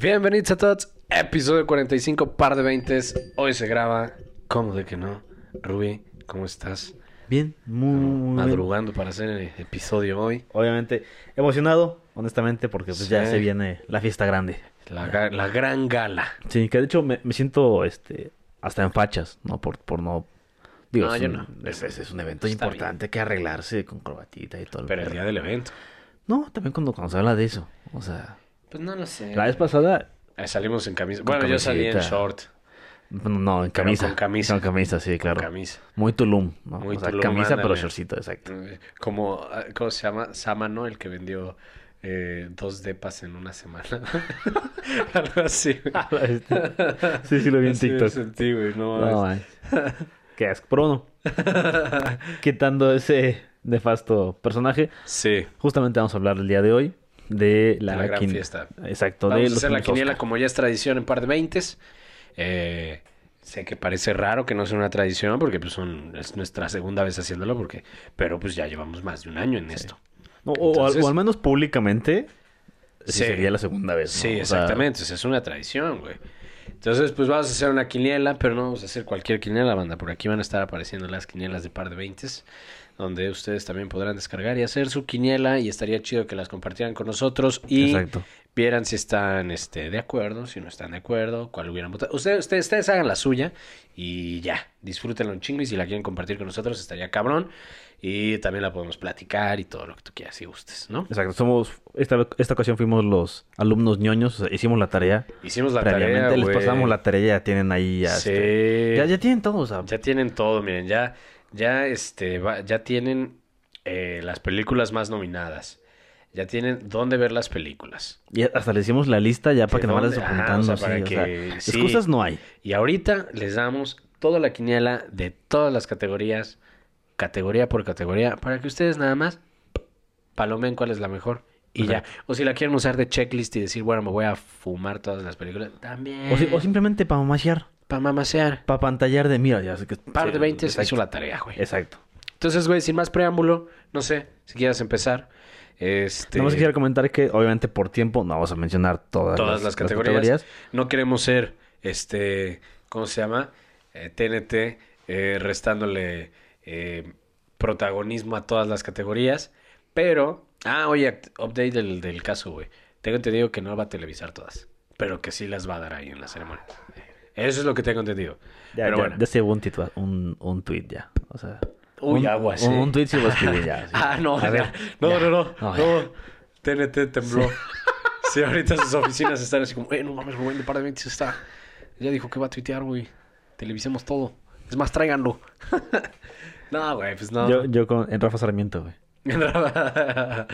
Bienvenidos a todos, episodio 45, par de 20. Hoy se graba, ¿cómo de que no? Ruby, ¿cómo estás? Bien, muy, muy bien. Madrugando para hacer el episodio hoy. Obviamente emocionado, honestamente, porque pues ya se viene la fiesta grande. La, gran gala. Sí, que de hecho me, me siento este hasta en fachas, ¿no? Por, por no... Digo, No, es, yo un, no. es, un evento Está importante, que arreglarse con corbatita y todo. el Pero el día del evento. No, también cuando, cuando se habla de eso. O sea, Pues no lo sé. la vez pasada... Eh, salimos en camisa. Bueno, yo salí en short. No, en camisa. con camisa. Con camisa, sí, claro. Con camisa. Muy Tulum, ¿no? Muy o sea, Tulum, camisa pero shortcito, exacto. Eh, Como, ah, ¿cómo se llama? Sama, ¿no? El que vendió eh, dos depas en una semana. Algo así. güey. sí, sí lo vi en TikTok. sentí, güey. No, No. Qué asco. Pero bueno, quitando ese nefasto personaje, Sí. justamente vamos a hablar el día de hoy de la, De la gran quin- fiesta. Exacto, de Vamos a los hacer la quiniela Oscar. como ya es tradición en par de veintes. Eh, sé que parece raro que no sea una tradición porque pues son, es nuestra segunda vez haciéndolo porque, pero pues ya llevamos más de un año en esto. No, o, o al- Entonces- o al menos públicamente sí sería la segunda vez. ¿no? Sí, exactamente. o sea, es una tradición, güey. Entonces, pues vamos a hacer una quiniela, pero no vamos a hacer cualquier quiniela, banda. Por aquí van a estar apareciendo las quinielas de par de veintes, donde ustedes también podrán descargar y hacer su quiniela y estaría chido que las compartieran con nosotros y Exacto. vieran si están este, de acuerdo, si no están de acuerdo, cuál hubieran votado. Ustedes, ustedes, ustedes hagan la suya y ya, disfrútenlo un chingo y si la quieren compartir con nosotros estaría cabrón y también la podemos platicar y todo lo que tú quieras y gustes, ¿no? Exacto, somos, esta, esta ocasión fuimos los alumnos ñoños, o sea, hicimos la tarea Hicimos la previamente, tarea, les pasamos la tarea, ya tienen ahí, ya, Sí. este, ya, ya tienen todo, o sea, Ya tienen todo, miren, ya, ya, este, va- ya tienen eh, las películas más nominadas. Ya tienen dónde ver las películas. y hasta les hicimos la lista ya para ¿De que no vayas? Ajá, apuntando, o sea, para sí, o sea, que- sí. excusas no hay. Y ahorita les damos toda la quiniela de todas las categorías, categoría por categoría, para que ustedes nada más palomen cuál es la mejor. Y ya. O si la quieren usar de checklist y decir, bueno, me voy a fumar todas las películas, también. O, si- o simplemente para mamasear, Para mamasear. para pantallar de mira, ya sé que... Par de sí, 20 exacto, hizo la tarea, güey. Exacto. Entonces, güey, sin más preámbulo, no sé si quieras empezar. Este, Nada más quisiera comentar que obviamente por tiempo no vamos a mencionar todas, todas las, categorías. No queremos ser, este, ¿cómo se llama? Eh, TNT, eh, restándole eh, protagonismo a todas las categorías. Pero, ah, oye, update del, del caso, güey. Tengo entendido que no va a televisar todas, pero que sí las va a dar ahí en la ceremonia. Eso es lo que tengo entendido. Ya, pero ya, bueno. ya se un, titua- un, un tweet ya. O sea, Uy, un, aguas, un, un tweet sí lo escribí ya. sí. Ah, no, ya. ver, no, no, no, No. TNT tembló. Sí, ahorita sus oficinas están así como, eh, no mames, Rubén de par de 20 está. Ya dijo que va a tuitear, güey. Televisemos todo. Es más, tráiganlo. no, güey, pues no. Yo, yo con, en Rafa Sarmiento, güey.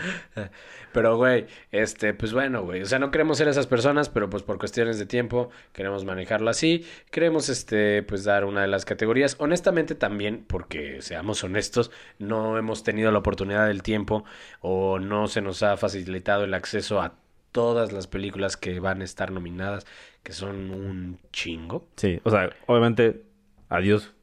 pero, güey, este, pues bueno, güey. O sea, no queremos ser esas personas, pero pues por cuestiones de tiempo queremos manejarlo así. Queremos, este, pues dar una de las categorías. Honestamente también, porque seamos honestos, no hemos tenido la oportunidad del tiempo o no se nos ha facilitado el acceso a todas las películas que van a estar nominadas, que son un chingo. Sí, o sea, obviamente, adiós,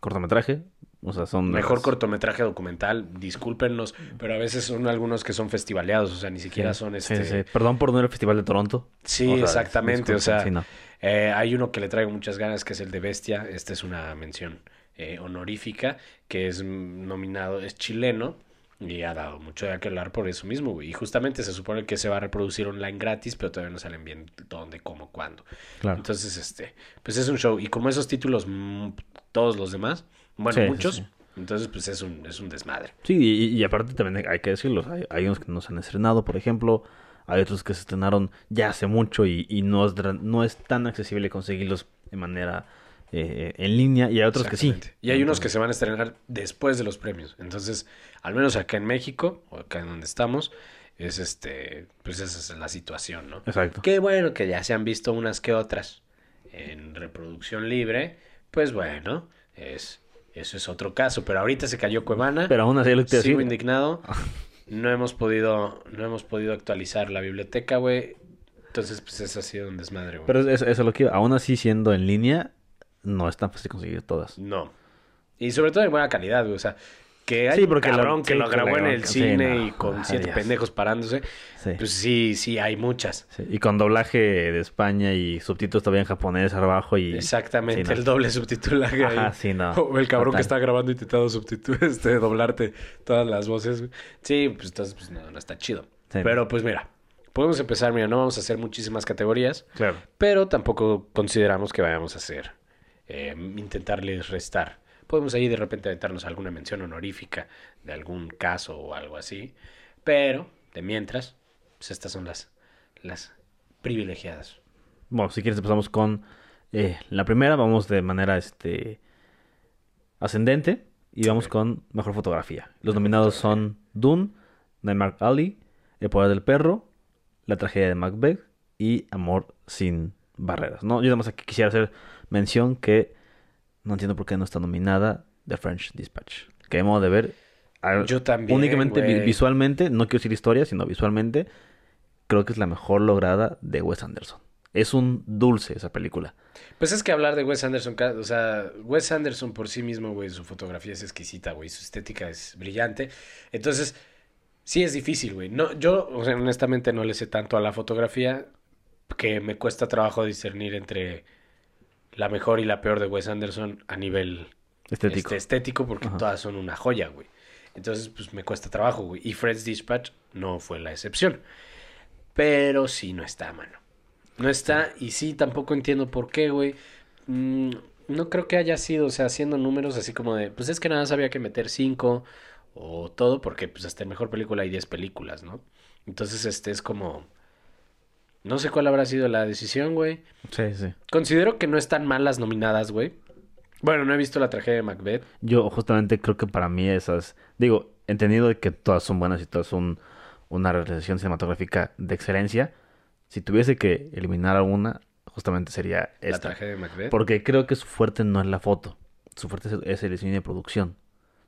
cortometraje. O sea, son... Mejor las- cortometraje documental, discúlpenos, pero a veces son algunos que son festivaleados, o sea, ni siquiera Sí, son este... sí. Perdón por no ir al Festival de Toronto. Sí, O sea, exactamente. O sea, no. eh, hay uno que le traigo muchas ganas, que es el de Bestia. Esta es una mención eh, honorífica, que es nominado, es chileno. Y ha dado mucho de qué hablar por eso mismo, güey. Y justamente se supone que se va a reproducir online gratis, pero todavía no salen bien dónde, cómo, cuándo. Claro. Entonces, este, pues es un show. Y como esos títulos, mm, todos los demás, bueno, Sí, muchos, sí. entonces pues es un, es un desmadre. Sí, y, y aparte también hay que decirlo, hay, hay unos que no se han estrenado, por ejemplo, hay otros que se estrenaron ya hace mucho y, y no, es, no es tan accesible conseguirlos de manera eh, en línea, y hay otros que sí. Y hay unos que se van a estrenar después de los premios. Entonces, al menos acá en México, o acá en donde estamos, es este, pues esa es la situación, ¿no? Exacto. Qué bueno que ya se han visto unas que otras en reproducción libre, pues bueno, es, eso es otro caso. Pero ahorita se cayó Cuevana. Pero aún así lo que te Sigo indignado. No hemos podido, no hemos podido actualizar la biblioteca, güey. Entonces, pues eso ha sido un desmadre, güey. pero eso, eso es lo que iba. aún así siendo en línea, no es tan fácil conseguir todas. No. Y sobre todo en buena calidad, güey. O sea, que hay Sí, un porque lo- cabrón que sí, lo grabó en el cine no. y con Ah, siete Dios. pendejos parándose. Sí. Pues sí, sí, hay muchas. Y con doblaje de España y subtítulos todavía en japonés abajo y... Exactamente, no. el doble subtitulaje ahí. Ajá, sí, no. O el cabrón que está grabando intentando subtitular, este, doblarte todas las voces. Sí, pues entonces, pues no, no está chido. Pero pues mira, podemos empezar, mira, no vamos a hacer muchísimas categorías, Claro. pero tampoco consideramos que vayamos a hacer, eh, intentarles restar. Podemos ahí de repente aventarnos alguna mención honorífica de algún caso o algo así, pero de mientras, pues estas son las, las privilegiadas. Bueno, si quieres empezamos con eh, la primera, vamos de manera este ascendente y vamos con mejor fotografía. Los nominados son Dune, Nightmare Alley, El poder del perro, La tragedia de Macbeth y Amor sin barreras. No, yo nada más aquí quisiera hacer mención que no entiendo por qué no está nominada The French Dispatch. Que de modo de ver Yo también, únicamente visualmente, no quiero decir historia, sino visualmente creo que es la mejor lograda de Wes Anderson. Es un dulce esa película. Pues es que hablar de Wes Anderson, o sea, Wes Anderson por sí mismo, güey, su fotografía es exquisita, güey, su estética es brillante. Entonces, sí es difícil, güey. No, yo, o sea, honestamente no le sé tanto a la fotografía que me cuesta trabajo discernir entre la mejor y la peor de Wes Anderson a nivel Estético. este, estético porque Ajá. todas son una joya, güey. Entonces, pues me cuesta trabajo, güey. Y Fred's Dispatch no fue la excepción. Pero sí no está, mano. No está, y sí, tampoco entiendo por qué, güey. Mm, no creo que haya sido, o sea, haciendo números así como de, pues es que nada más había que meter cinco o todo, porque pues hasta en mejor película hay 10 películas, ¿no? Entonces, este es como... No sé cuál habrá sido la decisión, güey. Sí, sí. Considero que no están mal las nominadas, güey. Bueno, no he visto la tragedia de Macbeth. Yo justamente creo que para mí esas, digo, entendido de que todas son buenas y todas son una realización cinematográfica de excelencia, si tuviese que eliminar alguna, justamente sería La esta. tragedia de Macbeth. Porque creo que su fuerte no es la foto, su fuerte es el, es el diseño de producción,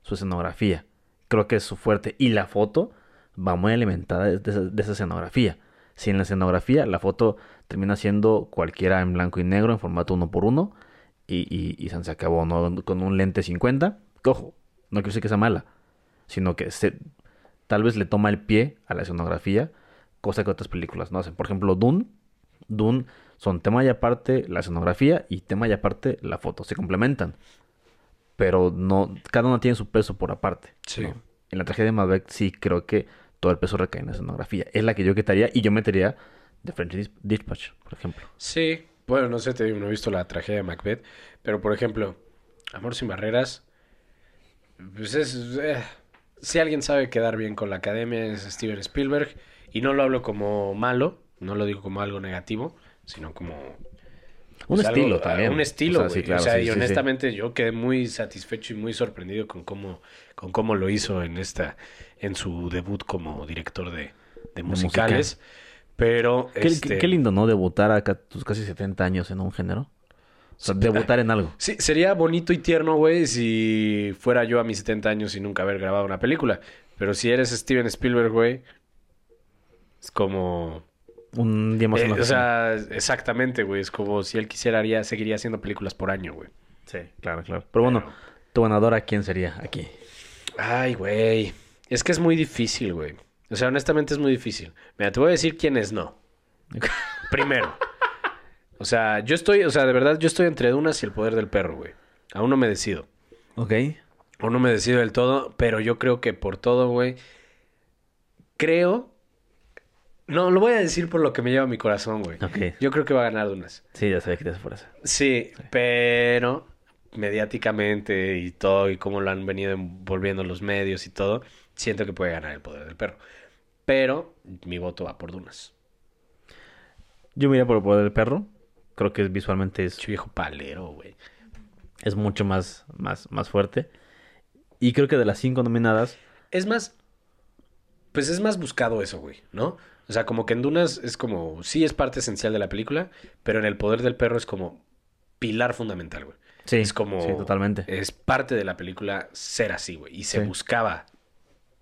su escenografía. Creo que es su fuerte y la foto va muy alimentada de esa, de esa escenografía. Si en la escenografía la foto termina siendo cualquiera en blanco y negro en formato uno por uno y, y, y se acabó ¿no? con un lente 50, que ojo, no quiero decir que sea mala, sino que se, tal vez le toma el pie a la escenografía, cosa que otras películas no hacen. Por ejemplo, Dune, Dune son tema y aparte la escenografía y tema y aparte la foto, se complementan. Pero no, cada una tiene su peso por aparte. Sí. ¿no? En la tragedia de Macbeth sí creo que todo el peso recae en la escenografía. Es la que yo quitaría y yo metería The French Dis- Dispatch, por ejemplo. Sí, bueno, no sé, te digo, no he visto la tragedia de Macbeth, pero por ejemplo, Amor sin barreras, pues es... eh, si alguien sabe quedar bien con la academia es Steven Spielberg, y no lo hablo como malo, no lo digo como algo negativo, sino como... Un pues, algo- estilo también. Un estilo, O sea, güey. sí, claro, o sea, sí, y sí, honestamente yo quedé muy satisfecho y muy sorprendido con cómo, con cómo lo hizo en esta, en su debut como director de, de musicales. Pero, Qué, este, qué- qué lindo, ¿no? Debutar a tus casi 70 años en un género. O sea, debutar en algo. Sí, sería bonito y tierno, güey, si fuera yo a mis 70 años y nunca haber grabado una película. Pero si eres Steven Spielberg, güey, es como... Un día más eh, o sea, exactamente, güey. Es como si él quisiera, haría, seguiría haciendo películas por año, güey. Sí, claro, claro. Pero bueno, tu ganadora, ¿quién sería aquí? Ay, güey. Es que es muy difícil, güey. O sea, honestamente es muy difícil. Mira, te voy a decir quiénes no. Primero. O sea, yo estoy, o sea, de verdad, yo estoy entre Dunas y el poder del perro, güey. Aún no me decido. Ok. Aún no me decido del todo, pero yo creo que por todo, güey. Creo. No, lo voy a decir por lo que me lleva mi corazón, güey. Ok. Yo creo que va a ganar Dunas. Sí, ya sabía que te hace por eso. Sí, pero mediáticamente y todo, y cómo lo han venido envolviendo los medios y todo, siento que puede ganar el poder del perro. Pero mi voto va por Dunas. Yo me iría por el poder del perro. Creo que visualmente es, Che viejo palero, güey. es mucho más, más, más fuerte. Y creo que de las cinco nominadas, Es más, pues es más buscado eso, güey, ¿no? O sea, como que en Dunas es como, sí es parte esencial de la película, pero en el poder del perro es como pilar fundamental, güey. sí, es como... sí, totalmente. Es parte de la película ser así, güey. Y se Sí. buscaba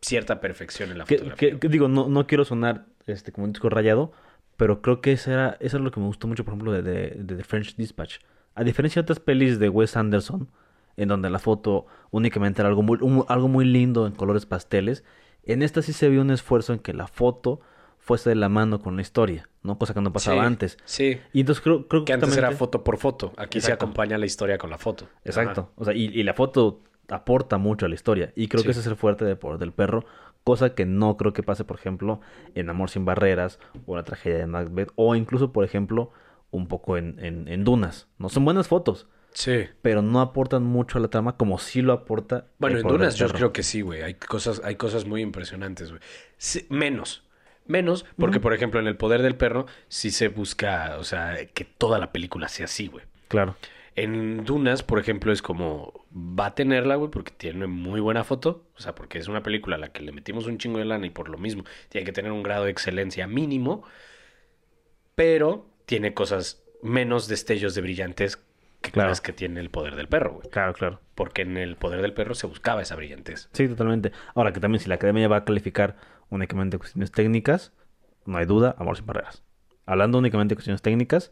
cierta perfección en la Que, fotografía. que- que digo, no, no quiero sonar este, como un disco rayado, pero creo que eso era, eso es lo que me gustó mucho, por ejemplo, de, de, de The French Dispatch. A diferencia de otras pelis de Wes Anderson, en donde la foto únicamente era algo muy, un- algo muy lindo en colores pasteles. En esta sí se vio un esfuerzo en que la foto fuese de la mano con la historia, ¿no? Cosa que no pasaba Sí, antes. Sí. Y entonces creo, creo Que antes era foto por foto. Aquí se acompaña la historia con la foto. Exacto. O sea, y, y la foto aporta mucho a la historia. Y creo Sí. que ese es el fuerte de Poder del Perro. Cosa que no creo que pase, por ejemplo, en Amor sin Barreras o la tragedia de Macbeth. O incluso, por ejemplo, un poco en, en, en Dunas. No son buenas fotos, Sí. pero no aportan mucho a la trama como sí lo aporta. Bueno, en Dunas yo creo que sí, güey. Hay cosas, hay cosas muy impresionantes, güey. Sí, menos. Menos porque, por ejemplo, en El Poder del Perro sí se busca, o sea, que toda la película sea así, güey. Claro. En Dunas, por ejemplo, es como va a tenerla, güey, porque tiene muy buena foto. O sea, porque es una película a la que le metimos un chingo de lana y por lo mismo tiene que tener un grado de excelencia mínimo. Pero tiene cosas menos destellos de brillantes que Claro. las que tiene el poder del perro, güey. Claro, claro. Porque en el poder del perro se buscaba esa brillantez. Sí, totalmente. Ahora que también si la academia va a calificar únicamente cuestiones técnicas, no hay duda, Amor sin Barreras. Hablando únicamente de cuestiones técnicas,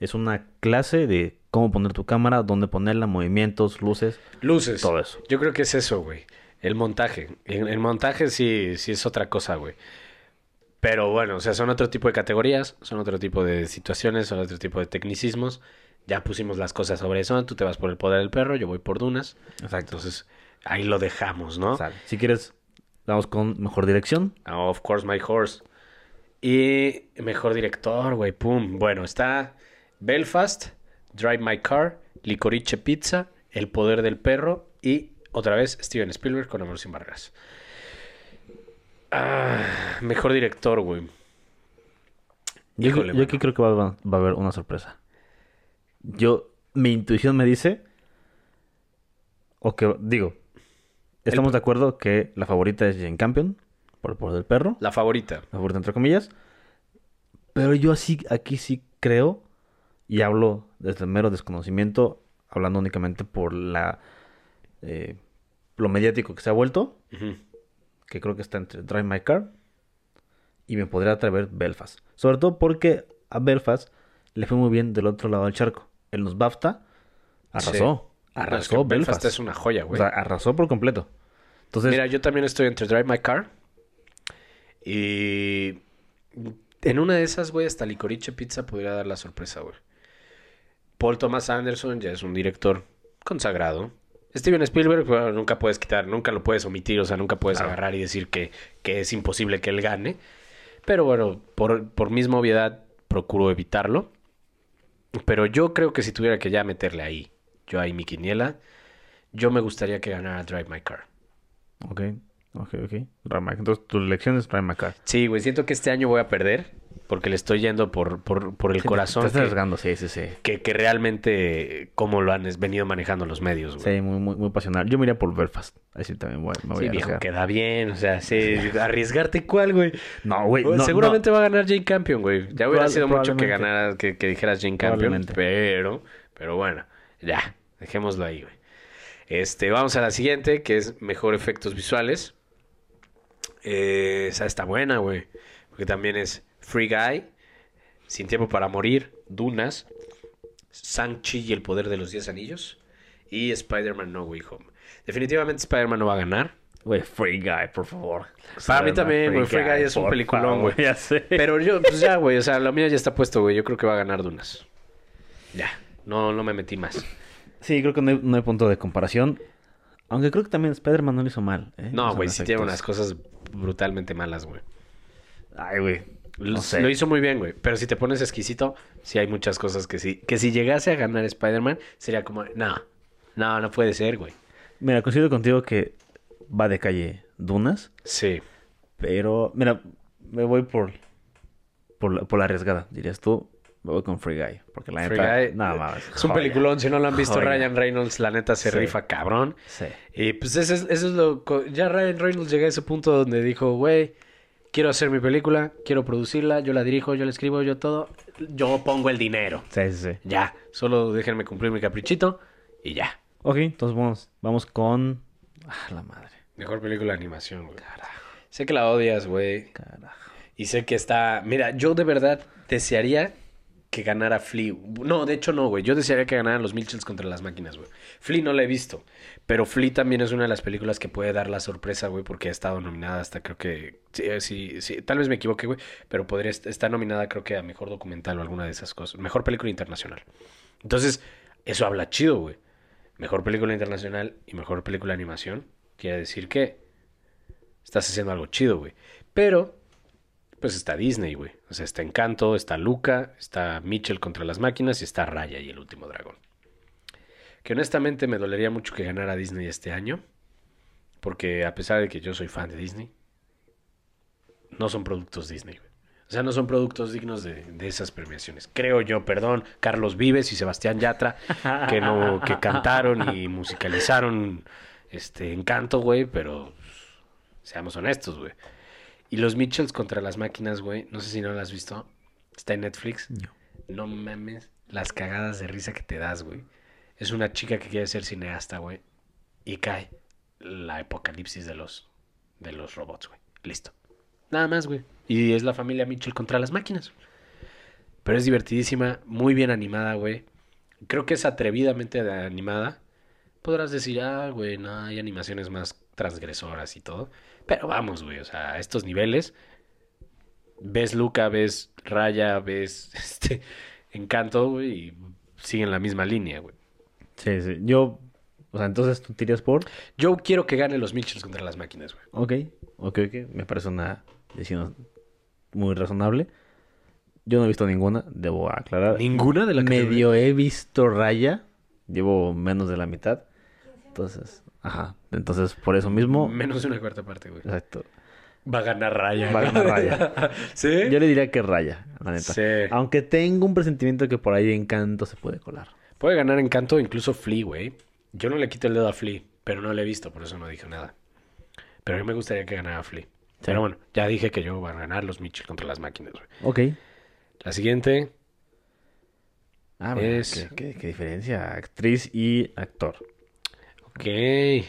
es una clase de cómo poner tu cámara, dónde ponerla, movimientos, luces, Luces. todo eso. Yo creo que es eso, güey. El montaje. El, el montaje sí, sí es otra cosa, güey. Pero bueno, o sea, son otro tipo de categorías, son otro tipo de situaciones, son otro tipo de tecnicismos. Ya pusimos las cosas sobre eso. Tú te vas por el poder del perro, yo voy por dunas. Exacto. Entonces, ahí lo dejamos, ¿no? Sale. Si quieres, vamos con mejor dirección. Ah, Of course, my horse. Y mejor director, güey, pum. Bueno, está Belfast, Drive My Car, Licorice Pizza, El Poder del Perro y otra vez Steven Spielberg con Amor sin Barreras. Ah, mejor director, güey. Yo, Híjole, yo aquí creo que va, va a haber una sorpresa. Yo, mi intuición me dice, o que, digo, estamos de acuerdo que la favorita es Jane Campion, por el poder del perro. La favorita. la favorita entre comillas. Pero yo así, aquí sí creo, y hablo desde el mero desconocimiento, hablando únicamente por la eh, lo mediático que se ha vuelto, que creo que está entre Drive My Car y me podría atrever Belfast. Sobre todo porque a Belfast le fue muy bien del otro lado del charco. En los BAFTA arrasó. Sí. No, es que Arrasó Belfast. Belfast es una joya, O güey. sea, arrasó por completo. Entonces, Mira, yo también estoy entre Drive My Car y en una de esas, güey, hasta Licorice Pizza podría dar la sorpresa, güey. Paul Thomas Anderson ya es un director consagrado. Steven Spielberg, bueno, nunca puedes quitar, nunca lo puedes omitir, o sea, nunca puedes Claro. agarrar y decir que, que es imposible que él gane. Pero bueno, por, por misma obviedad, procuro evitarlo. Pero yo creo que si tuviera que ya meterle ahí, yo ahí mi quiniela, yo me gustaría que ganara Drive My Car. ok, ok, ok. Entonces, tu elección es Drive My Car. Sí, güey, siento que este año voy a perder porque le estoy yendo por, por, por el Sí, corazón Te estás que, arriesgando, sí, sí, sí. que, que realmente como lo han venido manejando los medios, güey. Sí, muy, muy, muy pasional. Yo me iría por Belfast. Ahí sí también voy, me voy Sí, a viejo, queda bien, o sea, sí, arriesgarte cuál, güey. No, güey. Pues no, Seguramente va a ganar Jane Campion, güey. Ya hubiera sido mucho que ganara, que, que dijeras Jane Campion, pero, pero bueno, ya, dejémoslo ahí, güey. Este, vamos a la siguiente, que es mejor efectos visuales. Eh, esa está buena, güey. Porque también es Free Guy, Sin Tiempo para Morir, Dunas, Shang-Chi y el Poder de los Diez Anillos y Spider-Man No Way Home. Definitivamente Spider-Man no va a ganar. Güey, Free Guy, por favor. Para mí también, güey, Free Guy es un peliculón, güey. Ya sé. Pero yo, pues ya, güey, o sea, lo mío ya está puesto, güey. Yo creo que va a ganar Dunas. Ya, no, no me metí más. Sí, creo que no hay, no hay punto de comparación. Aunque creo que también Spider-Man no lo hizo mal. ¿eh? No, güey, sí tiene unas cosas brutalmente malas, güey. Ay, güey. Lo, No sé. lo hizo muy bien, güey. Pero si te pones exquisito, sí hay muchas cosas que sí. Que si llegase a ganar Spider-Man, sería como, no, no, no puede ser, güey. Mira, coincido contigo que va de calle Dunas. Sí. Pero, mira, me voy por, por, la, por la arriesgada, dirías tú. Me voy con Free Guy. Porque la Free neta, Guy, nada más. Es un joya. peliculón. Si no lo han visto, Joya. Ryan Reynolds, la neta, se Sí. rifa cabrón. Sí. Y pues eso es, eso es lo... Ya Ryan Reynolds llega a ese punto donde dijo, güey, quiero hacer mi película, quiero producirla, yo la dirijo, yo la escribo, yo todo. Yo pongo el dinero. Sí, sí, sí. Ya, solo déjenme cumplir mi caprichito y ya. Ok, entonces vamos, vamos con... Ah, la madre. Mejor película de animación, güey. Sé que la odias, güey. Carajo. Y sé que está... Mira, yo de verdad desearía que ganara Flea. No, de hecho no, güey. Yo desearía que ganaran los Mitchells contra las máquinas, güey. Flea no la he visto. Pero Flea también es una de las películas que puede dar la sorpresa, güey, porque ha estado nominada hasta creo que... Sí, eh, sí, sí. Tal vez me equivoque, güey. Pero podría est- estar nominada creo que a Mejor Documental o alguna de esas cosas. Mejor Película Internacional. Entonces, eso habla chido, güey. Mejor Película Internacional y Mejor Película de Animación. Quiere decir que estás haciendo algo chido, güey. Pero pues está Disney, güey. O sea, está Encanto, está Luca, está Mitchell contra las máquinas y está Raya y el último dragón. Que honestamente me dolería mucho que ganara Disney este año. Porque a pesar de que yo soy fan de Disney, no son productos Disney, güey. O sea, no son productos dignos de, de esas premiaciones. Creo yo, perdón, Carlos Vives y Sebastián Yatra, que no, que cantaron y musicalizaron este Encanto, güey, pero seamos honestos, güey. Y los Mitchells contra las máquinas, güey. No sé si no lo has visto. Está en Netflix. No. No mames las cagadas de risa que te das, güey. Es una chica que quiere ser cineasta, güey. Y cae la apocalipsis de los, de los robots, güey. Listo. Nada más, güey. Y es la familia Mitchell contra las máquinas. Pero es divertidísima, muy bien animada, güey. Creo que es atrevidamente animada. Podrás decir, ah, güey, no, hay animaciones más transgresoras y todo. Pero vamos, güey, o sea, a estos niveles. Ves Luca, ves Raya, ves este Encanto, güey, y siguen la misma línea, güey. Sí, sí. Yo, o sea, entonces tú tiras por. Yo quiero que gane los Mitchells contra las máquinas, güey. Ok, ok, ok. Me parece una decisión muy razonable. Yo no he visto ninguna, debo aclarar. Ninguna de la categoría. Medio he visto Raya. Llevo menos de la mitad. Entonces, ajá. Entonces, por eso mismo. Menos de una cuarta parte, güey. Exacto. Va a ganar Raya. Va a ganar Raya. ¿Sí? Yo le diría que Raya, la neta. Sí. Aunque tengo un presentimiento que por ahí Encanto se puede colar. Puede ganar Encanto, incluso Flea, güey. Yo no le quito el dedo a Flea, pero no le he visto, por eso no dije nada. Pero a mí me gustaría que ganara Flea. Pero bueno, ya dije que yo voy a ganar los Mitchell contra las máquinas, güey. Ok. La siguiente, Ah, Es- qué, qué- qué diferencia. Actriz y actor. Ok.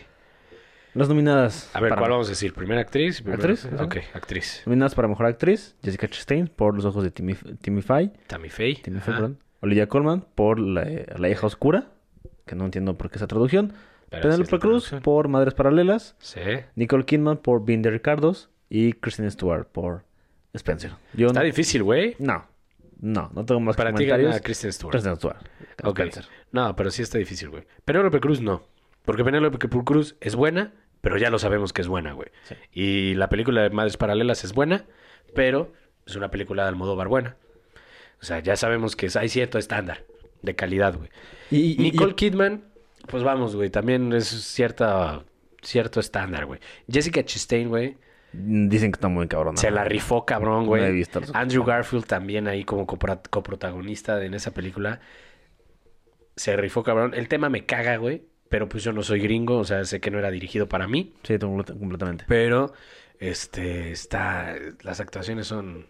Las nominadas. A ver, para- ¿cuál vamos a decir? ¿Primera actriz? Primera- ¿Actriz? Ok, actriz. Nominadas para mejor actriz: Jessica Chastain por Los ojos de Timmy, Timmy Faye. Tammy Faye. Timmy. Faye, perdón. Olivia Colman por La, la hija oscura. Que no entiendo por qué esa traducción. Es Penélope la Cruz por Madres Paralelas. Sí. Nicole Kidman por Bean de Ricardos. Y Kristen Stewart por Spencer. Yo Está no, difícil, güey. no, no, no tengo más Para ti comentarios. gana Kristen Stewart. Kristen Stewart. Ok. Spencer. No, pero sí está difícil, güey. Penélope Cruz no. Porque Penélope Cruz es buena, pero ya lo sabemos que es buena, güey. Sí. Y la película de Madres Paralelas es buena, pero es una película de Almodóvar buena. O sea, ya sabemos que hay cierto estándar de calidad, güey. Y, y- y- Nicole Kidman, pues vamos, güey, también es cierta, cierto estándar, güey. Jessica Chastain, güey, Dicen que está muy cabrón. se la rifó cabrón, güey. No he visto Andrew Garfield también ahí como coprotagonista en esa película. Se rifó cabrón. El tema me caga, güey. Pero pues yo no soy gringo, o sea, sé que no era dirigido para mí. Sí, complet- completamente. Pero, este, está... Las actuaciones son...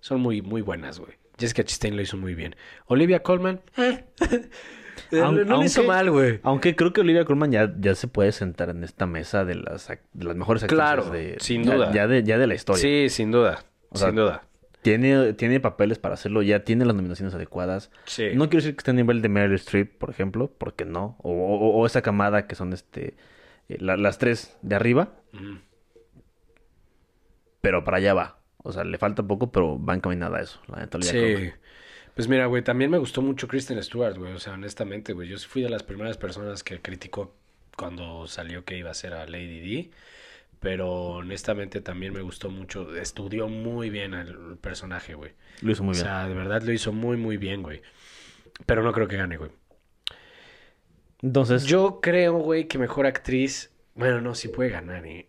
Son muy, muy buenas, güey. Jessica Chastain lo hizo muy bien. Olivia Colman... eh, no lo hizo mal, güey. Aunque creo que Olivia Colman ya, ya se puede sentar en esta mesa de las, de las mejores actrices Claro, de, sin ya- duda. Ya, de, ya de la historia. Sí, sin duda. O sea, sin duda. Tiene, tiene papeles para hacerlo, ya tiene las nominaciones adecuadas. Sí. No quiero decir que esté a nivel de Meryl Streep, por ejemplo, porque no. O, o- o esa camada que son este eh, la- las tres de arriba, Mm. pero para allá va. O sea, le falta poco, pero va encaminada a eso. La neta, Olivia Sí. Pues mira, güey, también me gustó mucho Kristen Stewart, güey. O sea, honestamente, güey. Yo fui de las primeras personas que criticó cuando salió que iba a ser a Lady D. Pero honestamente también me gustó mucho. Estudió muy bien al personaje, güey. Lo hizo muy o bien. sea, de verdad lo hizo muy, muy bien, güey. Pero no creo que gane, güey. Entonces, Yo creo, güey, que mejor actriz. Bueno, no, sí puede ganar, ¿eh?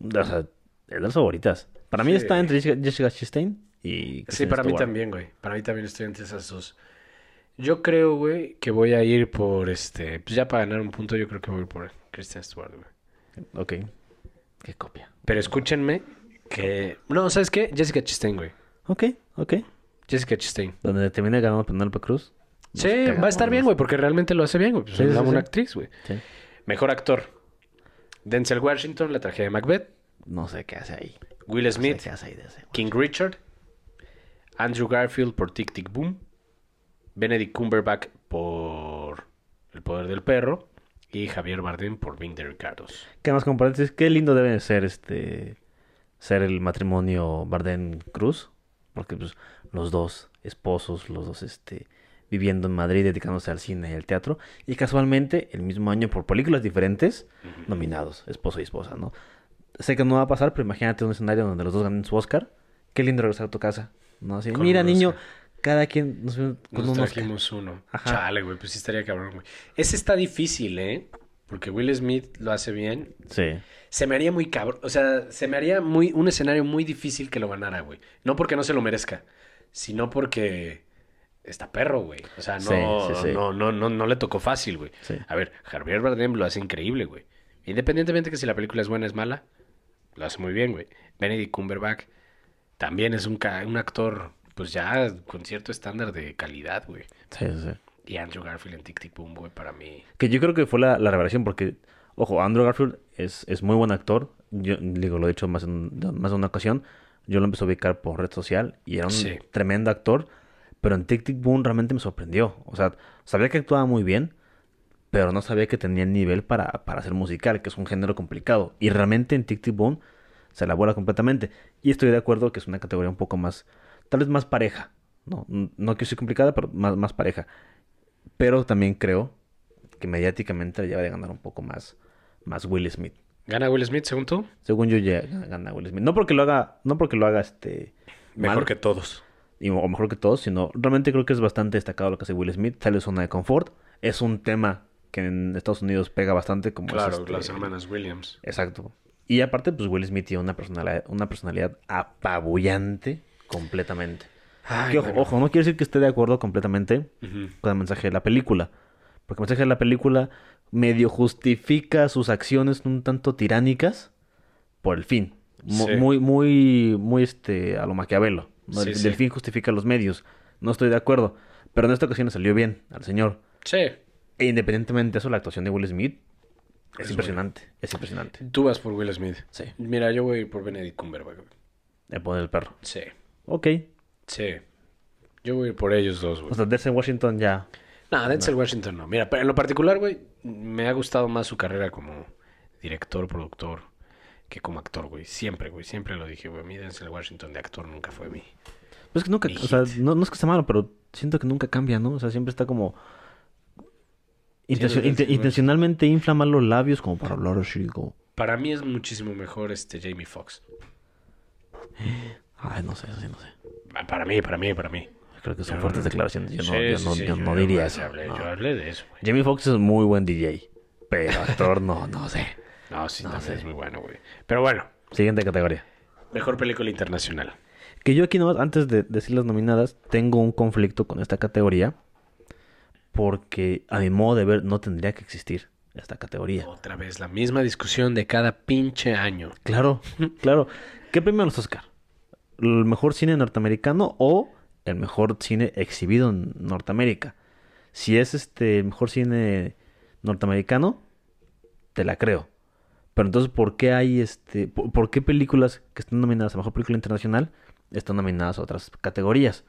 o sea, es de las favoritas. Para mí está entre Jessica, Chastain y Sí, para mí también, güey. Para mí también estoy entre esas dos. Yo creo, güey, que voy a ir por este. Pues ya para ganar un punto, yo creo que voy a ir por Kristen Stewart, güey. Ok. Qué copia. Pero escúchenme que. No, ¿sabes qué? Jessica Chastain, güey. Ok, ok. Jessica Chastain. Donde termine ganando Penélope Cruz. Sí, va a estar bien, güey, porque realmente lo hace bien, güey. Pues Sí, es sí, una sí. actriz, güey. Sí. Mejor actor. Denzel Washington, la tragedia de Macbeth. No sé qué hace ahí. Will No sé Smith, qué hace ahí de ese. King Richard. Andrew Garfield por Tic Tic Boom. Benedict Cumberbatch por El Poder del Perro y Javier Bardem por Being the Ricardos. ¿Qué más compartes? Qué lindo debe ser este ser el matrimonio Bardem Cruz, porque pues los dos esposos, los dos este viviendo en Madrid, dedicándose al cine y al teatro, y casualmente el mismo año por películas diferentes nominados, esposo y esposa, ¿no? Sé que no va a pasar, pero imagínate un escenario donde los dos ganen su Oscar. Qué lindo regresar a tu casa, ¿no? Así, Con mira, niño, Oscar. Cada quien nos, con Nos trajimos uno. Ajá. Chale, güey, pues sí estaría cabrón, güey. Ese está difícil, ¿eh? Porque Will Smith lo hace bien. Sí. Se me haría muy cabrón, o sea, se me haría muy un escenario muy difícil que lo ganara, güey. No porque no se lo merezca, sino porque está perro, güey. O sea, no, Sí, sí, sí. no, no, no, no le tocó fácil, güey. Sí. A ver, Javier Bardem lo hace increíble, güey. Independientemente que si la película es buena o es mala, lo hace muy bien, güey. Benedict Cumberbatch también es un actor, pues ya con cierto estándar de calidad, güey. Sí, sí. Y Andrew Garfield en Tic Tic Boom, güey, para mí. Que yo creo que fue la, la revelación porque, ojo, Andrew Garfield es, es muy buen actor. Yo digo, lo he dicho más, en, más de una ocasión. Yo lo empecé a ubicar por red social y era un Sí. tremendo actor. Pero en Tic Tic Boom realmente me sorprendió. O sea, sabía que actuaba muy bien, pero no sabía que tenía el nivel para, para hacer musical, que es un género complicado. Y realmente en Tic Tic Boom se la vuela completamente. Y estoy de acuerdo que es una categoría un poco más, tal vez más pareja. No, no que sea complicada, pero más, más pareja. Pero también creo que mediáticamente le lleva de ganar un poco más, más Will Smith. ¿Gana Will Smith, según tú? Según yo, ya gana Will Smith. No porque lo haga, no porque lo haga este Mejor mal, que todos. y- o mejor que todos, sino realmente creo que es bastante destacado lo que hace Will Smith. Sale de zona de confort. Es un tema que en Estados Unidos pega bastante, como es Claro, este- las hermanas Williams. Exacto. Y aparte, pues Will Smith tiene una personalidad, una personalidad apabullante completamente. Ay, ojo, bueno. ojo, no quiere decir que esté de acuerdo completamente con el mensaje de la película. Porque el mensaje de la película medio justifica sus acciones un tanto tiránicas por el fin. Sí. Muy, muy, muy este, a lo maquiavelo. ¿no? Sí, el, sí. fin justifica los medios. No estoy de acuerdo. Pero en esta ocasión le salió bien al señor. Sí. E independientemente de eso, la actuación de Will Smith es, Es impresionante. Es impresionante. Tú vas por Will Smith. Sí. Mira, yo voy por Benedict Cumberbatch. El poder del perro. Sí. Ok. Sí. Yo voy por ellos dos, güey. O sea, Denzel Washington ya. No, Denzel Washington no. Mira, pero en lo particular, güey, me ha gustado más su carrera como director, productor, que como actor, güey. Siempre, güey. Siempre lo dije, güey. A mí Denzel Washington de actor nunca fue mi... Pues que nunca, Mi o sea, no, no es que esté malo, pero siento que nunca cambia, ¿no? O sea, siempre está como... intencio- intencionalmente infla más los labios como para hablar así, como... Para mí es muchísimo mejor este Jamie Foxx. Ay, no sé, sí, no sé. Para mí, para mí, para mí. Creo que son Yo fuertes declaraciones. Yo no, yo sí, yo diría eso. hablé- no. Yo hablé de eso, güey. Jamie Foxx es muy buen DJ, pero actor no, no sé. No, sí, No sé. es muy bueno, güey. Pero bueno, Siguiente categoría. mejor película internacional. Que yo aquí nomás, antes de decir las nominadas, tengo un conflicto con esta categoría. Porque a mi modo de ver no tendría que existir esta categoría. Otra vez, la misma discusión de cada pinche año. Claro, claro. ¿Qué premio los Oscar? ¿El mejor cine norteamericano o el mejor cine exhibido en Norteamérica? Si es este el mejor cine norteamericano, te la creo. Pero entonces, ¿por qué hay este, por, por qué películas que están nominadas a mejor película internacional están nominadas a otras categorías?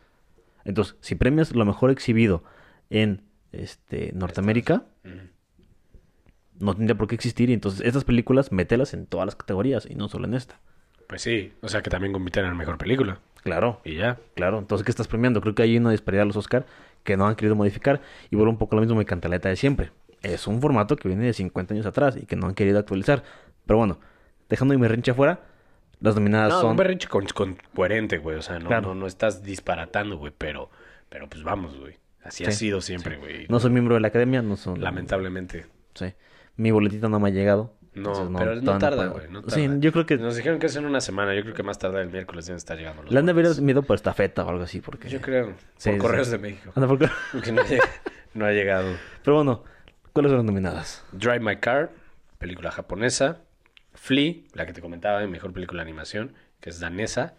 Entonces, si premias lo mejor exhibido en este Norteamérica, no tendría por qué existir. Y entonces, estas películas mételas en todas las categorías y no solo en esta. Pues sí, o sea que también compiten en mejor película. Claro. Y ya. Claro, entonces, ¿qué estás premiando? Creo que hay una disparidad a los Oscar que no han querido modificar y vuelve un poco lo mismo mi cantaleta de siempre. Es un formato que viene de 50 años atrás y que no han querido actualizar. Pero bueno, dejando mi rinche afuera, las nominadas No, son... un berrinche con, con- coherente, güey. O sea, no, Claro. no, no estás disparatando, güey. Pero, pero pues vamos, güey. Así ha sido siempre, güey. No soy miembro de la academia, no son... Lamentablemente. Sí. Mi boletita no me ha llegado. No, entonces pero no tarda, güey. No Sí, tarda. yo creo que Nos dijeron que es en una semana. Yo creo que más tarde el miércoles deben estar llegando le han de haber miedo por estafeta o algo así, porque... Yo creo. Sí, por sí. correos de México. Anda, porque- Que no, ha lleg- no ha llegado. Pero bueno, ¿cuáles son las nominadas? Drive My Car, película japonesa. Flea, la que te comentaba, en mejor película de animación, que es danesa.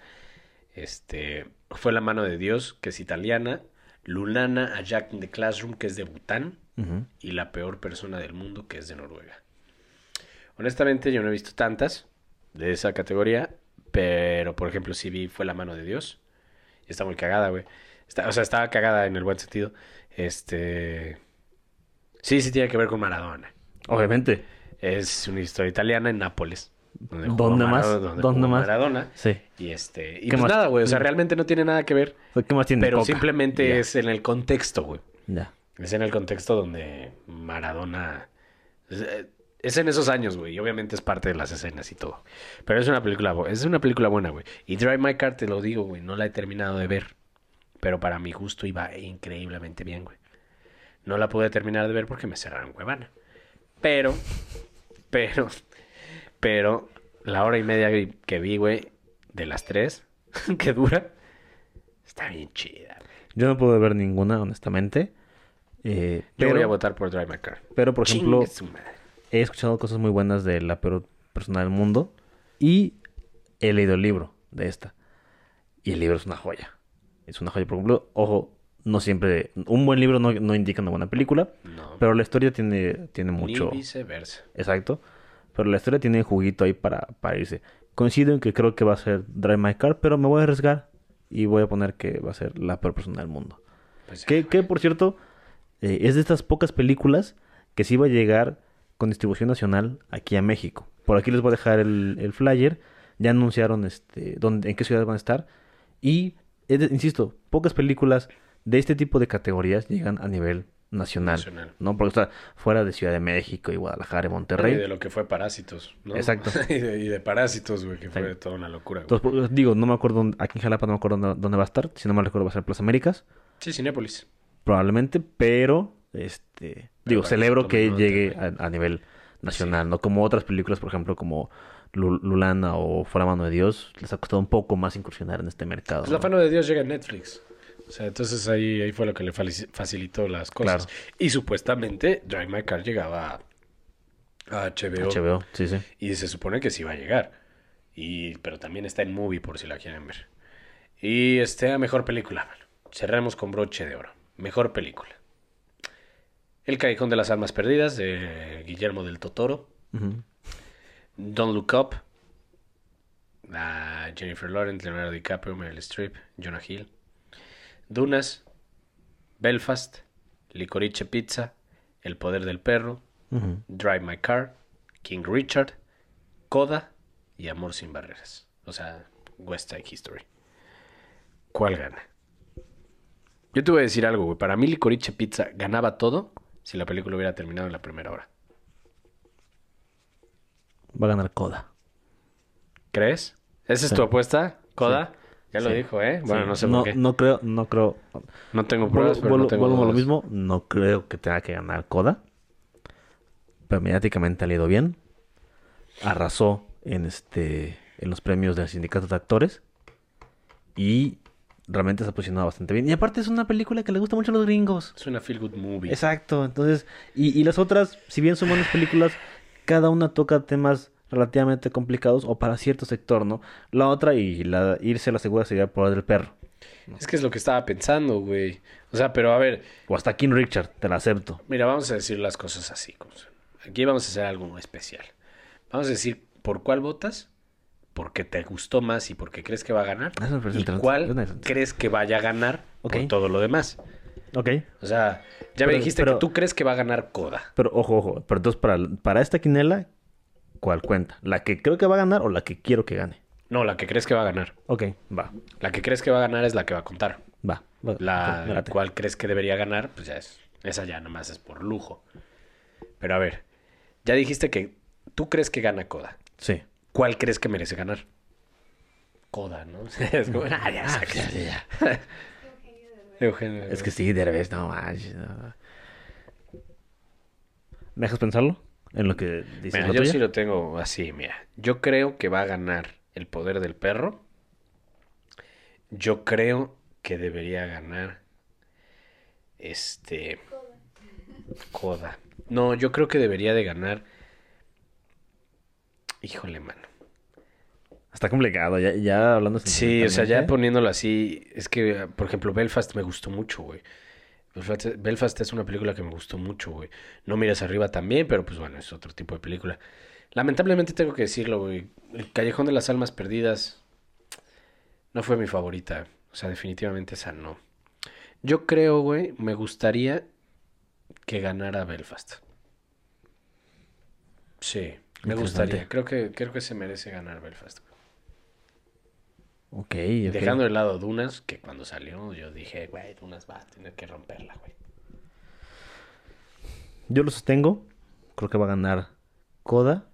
Este, fue La mano de Dios, que es italiana. Lunana a Jack in the Classroom, que es de Bután. Y La peor persona del mundo, que es de Noruega. Honestamente, yo no he visto tantas de esa categoría. Pero, por ejemplo, sí vi Fue la mano de Dios. Y está muy cagada, güey. Está- o sea, estaba cagada en el buen sentido. Este. Sí, sí tiene que ver con Maradona. Obviamente. Es una historia italiana en Nápoles. donde jugó ¿Dónde más? Donde ¿Dónde jugó más? Maradona. Sí. Y este. Y ¿Qué pues más? nada, güey. O sea, realmente no tiene nada que ver. ¿Qué más tiene? Pero Coca. simplemente es en el contexto, güey. Ya. Es en el contexto donde Maradona. Es, en esos años, güey. Y obviamente es parte de las escenas y todo. Pero es una película, es una película buena, güey. Y Drive My Car, te lo digo, güey. No la he terminado de ver. Pero para mi gusto iba increíblemente bien, güey. No la pude terminar de ver porque me cerraron Cuevana. Pero, pero, pero, la hora y media que- que vi, güey, de las tres, que dura, está bien chida. güey. Yo no pude ver ninguna, honestamente. Eh, Yo pero, voy a votar por Drive My Car. pero, por ejemplo, Chingue su madre. He escuchado cosas muy buenas de la peor persona del mundo. Y he leído el libro de esta. Y el libro es una joya. Es una joya, por ejemplo, ojo, no siempre... Un buen libro no, no indica una buena película. No, Pero la historia tiene, tiene mucho... ni viceversa. Exacto. Pero la historia tiene juguito ahí para, para irse. Coincido en que creo que va a ser Drive My Car, pero me voy a arriesgar y voy a poner que va a ser la peor persona del mundo. Pues Que, que, por cierto, eh, es de estas pocas películas que sí va a llegar con distribución nacional aquí a México. Por aquí les voy a dejar el, el flyer. Ya anunciaron este, dónde, en qué ciudades van a estar. Y, insisto, pocas películas de este tipo de categorías llegan a nivel nacional. Nacional. ¿no? Porque está fuera de Ciudad de México y Guadalajara y Monterrey. y de lo que fue Parásitos, ¿no? Exacto. y, de, y de Parásitos, güey, que fue toda una locura, güey. Entonces, pues, digo, no me acuerdo, dónde- aquí en Jalapa no me acuerdo dónde, dónde va a estar. Si no me recuerdo va a ser Plaza Américas. Sí, Cinépolis. Probablemente, pero este digo, celebro que llegue a, a nivel nacional, no como otras películas, por ejemplo, como Lu- Lulana o Fuera Mano de Dios, les ha costado un poco más incursionar en este mercado. Pues la ¿no? mano de Dios llega en Netflix. O sea, entonces ahí, ahí fue lo que le facilitó las cosas. Y supuestamente Drive My Car llegaba a HBO. HBO, sí, sí. Y se supone que sí va a llegar. Y, pero también está en movie por si la quieren ver. Y este, a mejor película. Cerramos con broche de oro. Mejor película. El Callejón de las Almas Perdidas de Guillermo del Totoro. Don't Look Up. A Jennifer Lawrence, Leonardo DiCaprio, Meryl Streep, Jonah Hill. Dunas. Belfast. Licorice Pizza. El Poder del Perro. Drive My Car, King Richard, Coda y Amor sin Barreras. O sea, West Side History. ¿Cuál gana? Yo te voy a decir algo, güey. Para mí, Licorice Pizza ganaba todo si la película hubiera terminado en la primera hora. Va a ganar Coda. ¿Crees? ¿Esa es Sí. tu apuesta, Coda? Ya lo Sí. dijo, ¿eh? Bueno, no sé no, por qué. no creo, no creo. No tengo pruebas, pero no tengo lo mismo, no creo que tenga que ganar Coda. Pero mediáticamente ha ido bien. Arrasó en este en los premios del sindicato de actores. Y realmente se ha posicionado bastante bien. Y aparte es una película que le gusta mucho a los gringos. Es una feel good movie. Exacto, entonces, y, y las otras, si bien son buenas películas, cada una toca temas relativamente complicados o para cierto sector, ¿no? La otra y la irse a la segura sería por del perro. Es que es lo que estaba pensando, güey. O sea, pero a ver, O hasta King Richard, te la acepto. Mira, vamos a decir las cosas así. como. Aquí vamos a hacer algo especial. Vamos a decir por cuál votas, porque te gustó más y porque crees que va a ganar. Ah, Eso Y interesante. cuál interesante. crees que vaya a ganar Ok. por todo lo demás. Ok, O sea, ya me dijiste pero- que tú crees que va a ganar Coda. pero ojo, ojo, pero entonces para, para esta quinela, ¿cuál cuenta? ¿La que creo que va a ganar o la que quiero que gane? No, la que crees que va a ganar. Ok, va, La que crees que va a ganar es la que va a contar. va. va, La ok, me late. cual crees que debería ganar, pues ya es. Esa ya nomás es por lujo. Pero a ver, ya dijiste que tú crees que gana Coda. Sí. ¿Cuál crees que merece ganar? Coda, ¿no? es como, ah, ya Ah, ya, ya, ya. Eugenio. Es que sí, Derbez, no manches. no. ¿Me dejas pensarlo? En lo que dices Mira, yo tuya? sí lo tengo así, mira. Yo creo que va a ganar el poder del perro. Yo creo que debería ganar este Coda. No, yo creo que debería de ganar Híjole, mano. Está complicado, ya, ya hablando Sí, o sea, ya sentimentalmente. poniéndolo así, es que, por ejemplo, Belfast me gustó mucho, güey. Belfast, Belfast es una película que me gustó mucho, güey. No mires arriba también, pero pues bueno, es otro tipo de película. Lamentablemente tengo que decirlo, güey. El Callejón de las Almas Perdidas no fue mi favorita. O sea, definitivamente esa no. Yo creo, güey, me gustaría que ganara Belfast. Sí, me gustaría. Creo que, creo que se merece ganar Belfast. Ok, ok. Dejando de lado Dunas, que cuando salió yo dije, güey, Dunas va a tener que romperla, güey. Yo lo sostengo. Creo que va a ganar Coda.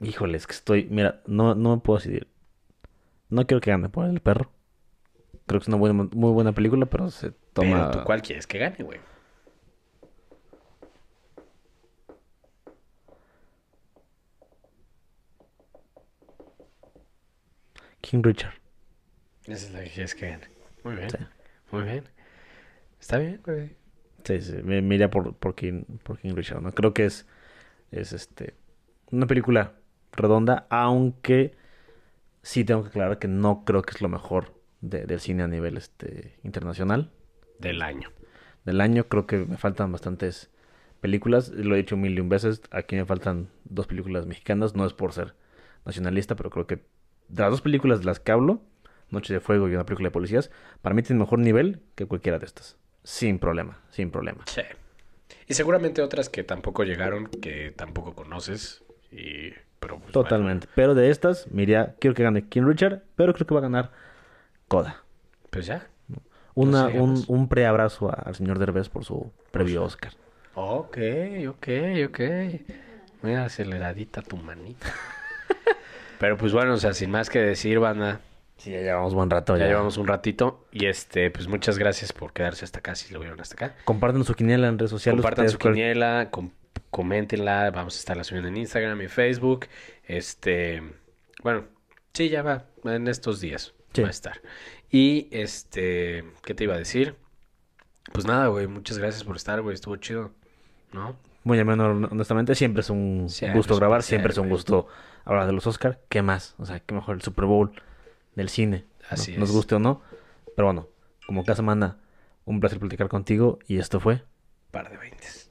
Híjole, es que estoy. Mira, no, no me puedo decidir. No quiero que gane por el perro. Creo que es una buena, muy buena película, pero se toma. Pero tú, ¿cuál quieres que gane, güey? King Richard. Esa es la que quieres que gane. Muy bien, Sí. muy bien. Está bien, güey. Sí, sí, me, iría por, por, King, por King Richard, ¿no? Creo que es, es este, una película redonda, aunque sí tengo que aclarar que no creo que es lo mejor de- del cine a nivel este, internacional. Del año. Del año creo que me faltan bastantes películas, lo he dicho mil y un veces, aquí me faltan dos películas mexicanas, no es por ser nacionalista, pero creo que de las dos películas de las que hablo, Noche de Fuego y una película de policías, para mí tienen mejor nivel que cualquiera de estas. Sin problema, sin problema. Sí. Y seguramente otras que tampoco llegaron, que tampoco conoces. Y... Pero, pues, Totalmente. Pero de estas, mira, quiero que gane King Richard, pero creo que va a ganar Coda. pues ya. Una, un, sigamos. un preabrazo al señor Derbez por su previo Oscar. Ok, ok, ok. Muy aceleradita tu manita. Pero pues bueno, o sea, sin más que decir, banda, Sí, ya llevamos buen rato. ya Ya, llevamos un ratito. Y este, pues muchas gracias por quedarse hasta acá, si lo vieron hasta acá. Compartan su quiniela en redes sociales. Compartan su quiniela, com- coméntenla, vamos a estarla subiendo en Instagram y Facebook. Este, bueno, sí, ya va, en estos días Sí. va a estar. Y este, ¿qué te iba a decir? Pues nada, güey, muchas gracias por estar, güey, estuvo chido, ¿no? Muy ameno, honestamente. Siempre es un Siempre gusto grabar, siempre es un gusto hablar de los Oscar. ¿Qué más? O sea, qué mejor el Super Bowl del cine. ¿no? Así Nos es. guste o no. Pero bueno, como cada semana, un placer platicar contigo. Y esto fue Par de veintes.